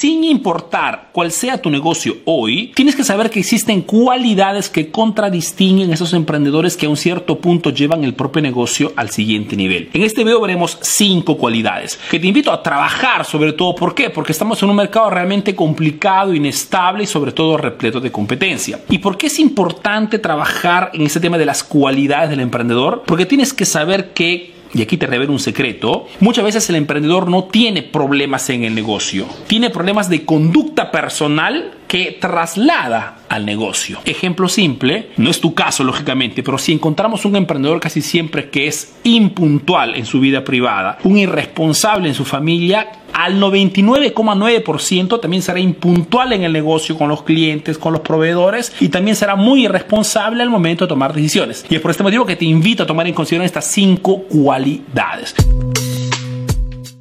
sin importar cuál sea tu negocio hoy, tienes que saber que existen cualidades que contradistinguen a esos emprendedores que a un cierto punto llevan el propio negocio al siguiente nivel. En este video veremos cinco cualidades que te invito a trabajar sobre todo. ¿Por qué? Porque estamos en un mercado realmente complicado, inestable y sobre todo repleto de competencia. ¿Y por qué es importante trabajar en ese tema de las cualidades del emprendedor? Porque tienes que saber que y aquí te revelo un secreto, muchas veces el emprendedor no tiene problemas en el negocio, tiene problemas de conducta personal que traslada al negocio. Ejemplo simple, no es tu caso lógicamente, pero si encontramos un emprendedor casi siempre que es impuntual en su vida privada, un irresponsable en su familia, al 99,9% también será impuntual en el negocio con los clientes, con los proveedores y también será muy irresponsable al momento de tomar decisiones. Y es por este motivo que te invito a tomar en consideración estas cinco cualidades.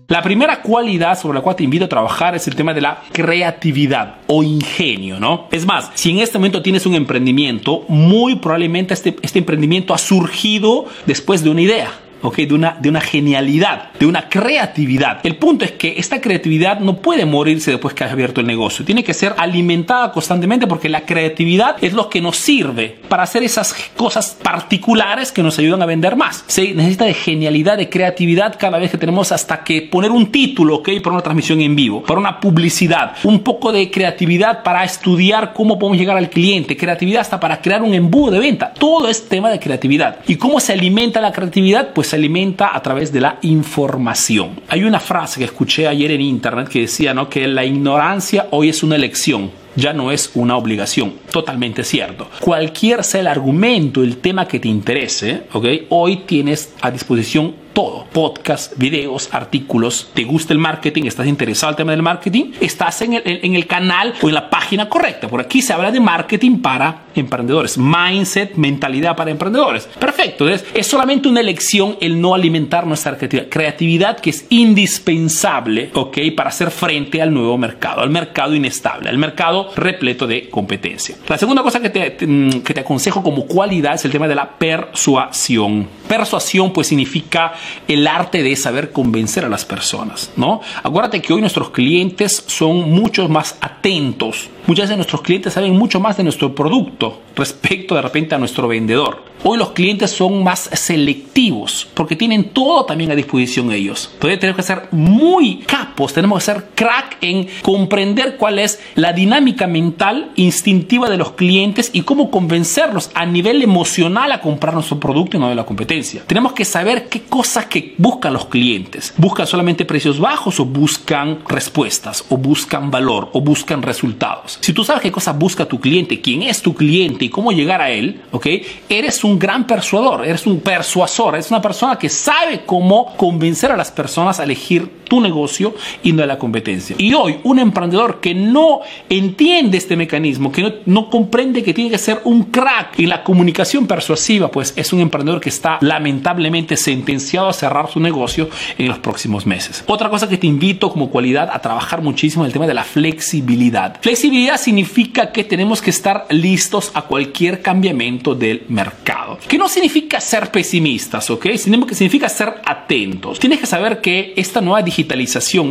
La primera cualidad sobre la cual te invito a trabajar es el tema de la creatividad o ingenio, ¿no? Es más, si en este momento tienes un emprendimiento, muy probablemente este, este emprendimiento ha surgido después de una idea de una, de una genialidad, de una creatividad. El punto es que esta creatividad no puede morirse después que has abierto el negocio. Tiene que ser alimentada constantemente porque la creatividad es lo que nos sirve para hacer esas cosas particulares que nos ayudan a vender más. Se necesita de genialidad, de creatividad cada vez que tenemos hasta que poner un título, ¿ok? Para una transmisión en vivo, para una publicidad, un poco de creatividad para estudiar cómo podemos llegar al cliente, creatividad hasta para crear un embudo de venta. Todo es tema de creatividad. ¿Y cómo se alimenta la creatividad? Pues se alimenta a través de la información. Hay una frase que escuché ayer en internet que decía ¿no? que la ignorancia hoy es una elección ya no es una obligación. Totalmente cierto. Cualquier sea el argumento, el tema que te interese, ¿okay? hoy tienes a disposición todo. Podcast, videos, artículos. ¿Te gusta el marketing? ¿Estás interesado en el tema del marketing? Estás en el, en el canal o en la página correcta. Por aquí se habla de marketing para emprendedores. Mindset, mentalidad para emprendedores. Perfecto. es solamente una elección el no alimentar nuestra creatividad. Creatividad que es indispensable, ¿ok? Para hacer frente al nuevo mercado, al mercado inestable, al mercado repleto de competencia. La segunda cosa que te, que te aconsejo como cualidad es el tema de la persuasión. Persuasión pues significa el arte de saber convencer a las personas, ¿no? Acuérdate que hoy nuestros clientes son mucho más atentos. Muchas de nuestros clientes saben mucho más de nuestro producto respecto de repente a nuestro vendedor. Hoy los clientes son más selectivos porque tienen todo también a disposición ellos. Entonces tenemos que ser muy capos, tenemos que ser crack en comprender cuál es la dinámica mental instintiva de los clientes y cómo convencerlos a nivel emocional a comprar nuestro producto y no de la competencia. Tenemos que saber qué cosas que buscan los clientes. ¿Buscan solamente precios bajos o buscan respuestas o buscan valor o buscan resultados? Si tú sabes qué cosas busca tu cliente, quién es tu cliente cómo llegar a él, ¿ok? Eres un gran persuador, eres un persuasor, eres una persona que sabe cómo convencer a las personas a elegir tu negocio y no a la competencia. Y hoy un emprendedor que no entiende este mecanismo, que no, no comprende que tiene que ser un crack en la comunicación persuasiva, pues es un emprendedor que está lamentablemente sentenciado a cerrar su negocio en los próximos meses. Otra cosa que te invito como cualidad a trabajar muchísimo es el tema de la flexibilidad. Flexibilidad significa que tenemos que estar listos a cualquier cambiamiento del mercado que no significa ser pesimistas, ¿ok? Sino que significa ser atentos. Tienes que saber que esta nueva digitalización,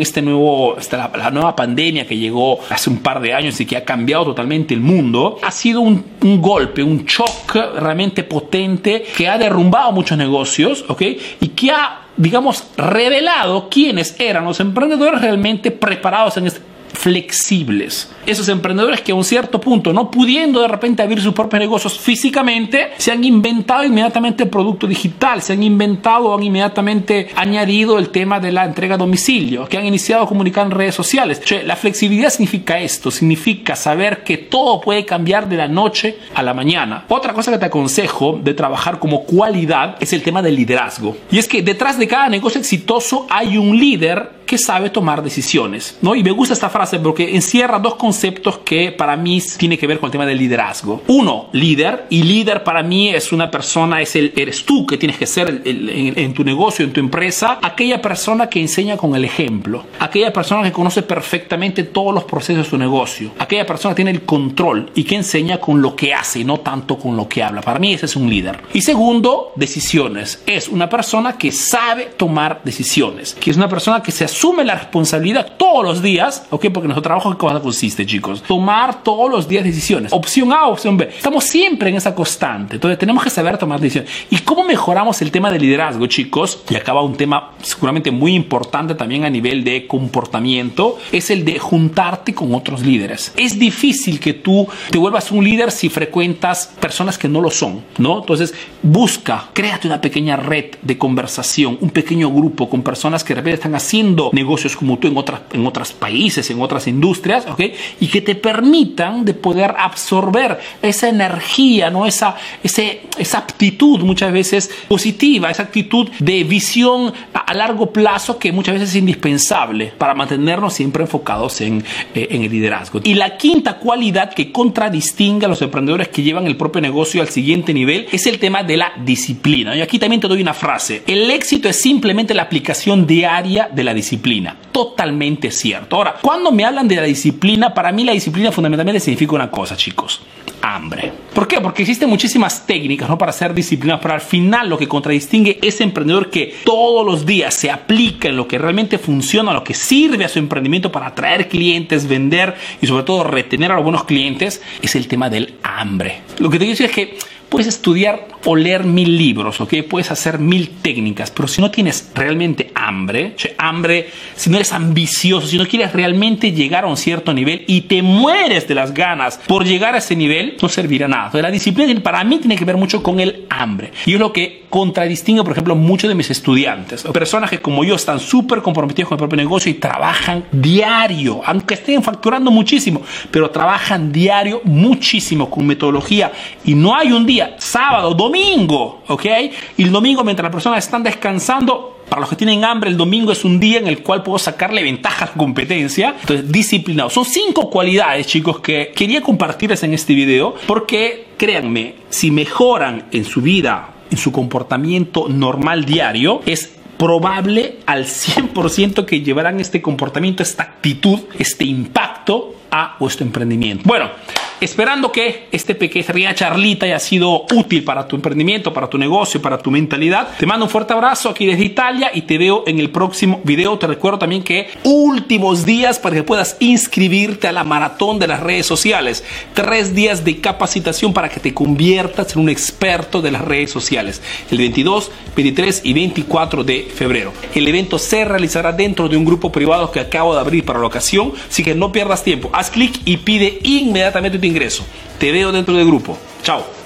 este nuevo, esta, la, nueva pandemia que llegó hace un par de años y que ha cambiado totalmente el mundo, ha sido un, un golpe, un shock realmente potente que ha derrumbado muchos negocios, ¿ok? Y que ha digamos, revelado quiénes eran los emprendedores realmente preparados en este, flexibles. Esos emprendedores que a un cierto punto, no pudiendo de repente abrir sus propios negocios físicamente, se han inventado inmediatamente el producto digital, se han inventado o han inmediatamente añadido el tema de la entrega a domicilio, que han iniciado a comunicar en redes sociales. la flexibilidad significa esto, significa saber que todo puede cambiar de la noche a la mañana. Otra cosa que te aconsejo de trabajar como cualidad es el tema del liderazgo. Y es que detrás de cada negocio exitoso hay un líder que sabe tomar decisiones, ¿no? Y me gusta esta frase porque encierra dos conceptos que para mí tiene que ver con el tema del liderazgo. Uno, líder, y líder para mí es una persona, es el, eres tú que tienes que ser en, tu negocio, en tu empresa, aquella persona que enseña con el ejemplo, aquella persona que conoce perfectamente todos los procesos de su negocio, aquella persona que tiene el control y que enseña con lo que hace y no tanto con lo que habla. Para mí ese es un líder. Y segundo, decisiones. Es una persona que sabe tomar decisiones, que es una persona que se asume la responsabilidad todos los días, ¿ok? Porque nuestro trabajo, ¿en cosa consiste, chicos? Tomar todos los días decisiones. Opción A, opción B. Estamos siempre en esa constante. Entonces, tenemos que saber tomar decisiones. ¿Y cómo mejoramos el tema de liderazgo, chicos? Y acaba un tema seguramente muy importante también a nivel de comportamiento, es el de juntarte con otros líderes. Es difícil que tú te vuelvas un líder si frecuentas personas que no lo son, ¿no? Entonces, busca, créate una pequeña red de conversación, un pequeño grupo con personas que de repente están haciendo negocios como tú en, otras, en otros países, en otras industrias, ¿ok? Y que te permitan de poder absorber esa energía, ¿no? Esa, ese, esa aptitud muchas veces positiva, esa actitud de visión a largo plazo que muchas veces es indispensable para mantenernos siempre enfocados en, eh, en el liderazgo. Y la quinta cualidad que contradistingue a los emprendedores que llevan el propio negocio al siguiente nivel es el tema de la disciplina. Y aquí también te doy una frase. El éxito es simplemente la aplicación diaria de la disciplina. Totalmente cierto. Ahora, cuando me hablan de la disciplina, para mí la disciplina fundamentalmente significa una cosa, chicos hambre. ¿Por qué? Porque existen muchísimas técnicas ¿no? para ser disciplinados, pero al final lo que contradistingue es emprendedor que todos los días se aplica en lo que realmente funciona, lo que sirve a su emprendimiento para atraer clientes, vender y sobre todo retener a los buenos clientes, es el tema del hambre. Lo que te quiero decir es que Puedes estudiar o leer mil libros, ¿ok? Puedes hacer mil técnicas, pero si no tienes realmente hambre, hambre, si no eres ambicioso, si no quieres realmente llegar a un cierto nivel y te mueres de las ganas por llegar a ese nivel, no servirá nada. Entonces, la disciplina para mí tiene que ver mucho con el hambre. Y es lo que contradistingue, por ejemplo, muchos de mis estudiantes, personas que como yo están súper comprometidos con el propio negocio y trabajan diario, aunque estén facturando muchísimo, pero trabajan diario muchísimo con metodología y no hay un día sábado, domingo, ¿ok? Y el domingo mientras las personas están descansando, para los que tienen hambre, el domingo es un día en el cual puedo sacarle ventaja competencia. Entonces, disciplinado. Son cinco cualidades, chicos, que quería compartirles en este video porque, créanme, si mejoran en su vida, en su comportamiento normal diario, es probable al 100% que llevarán este comportamiento, esta actitud, este impacto a vuestro emprendimiento. Bueno, Esperando que este pequeña charlita haya sido útil para tu emprendimiento, para tu negocio, para tu mentalidad. Te mando un fuerte abrazo aquí desde Italia y te veo en el próximo video. Te recuerdo también que últimos días para que puedas inscribirte a la maratón de las redes sociales. Tres días de capacitación para que te conviertas en un experto de las redes sociales. El 22, 23 y 24 de febrero. El evento se realizará dentro de un grupo privado que acabo de abrir para la ocasión. Así que no pierdas tiempo. Haz clic y pide inmediatamente tu ingreso. Te veo dentro del grupo. Chao.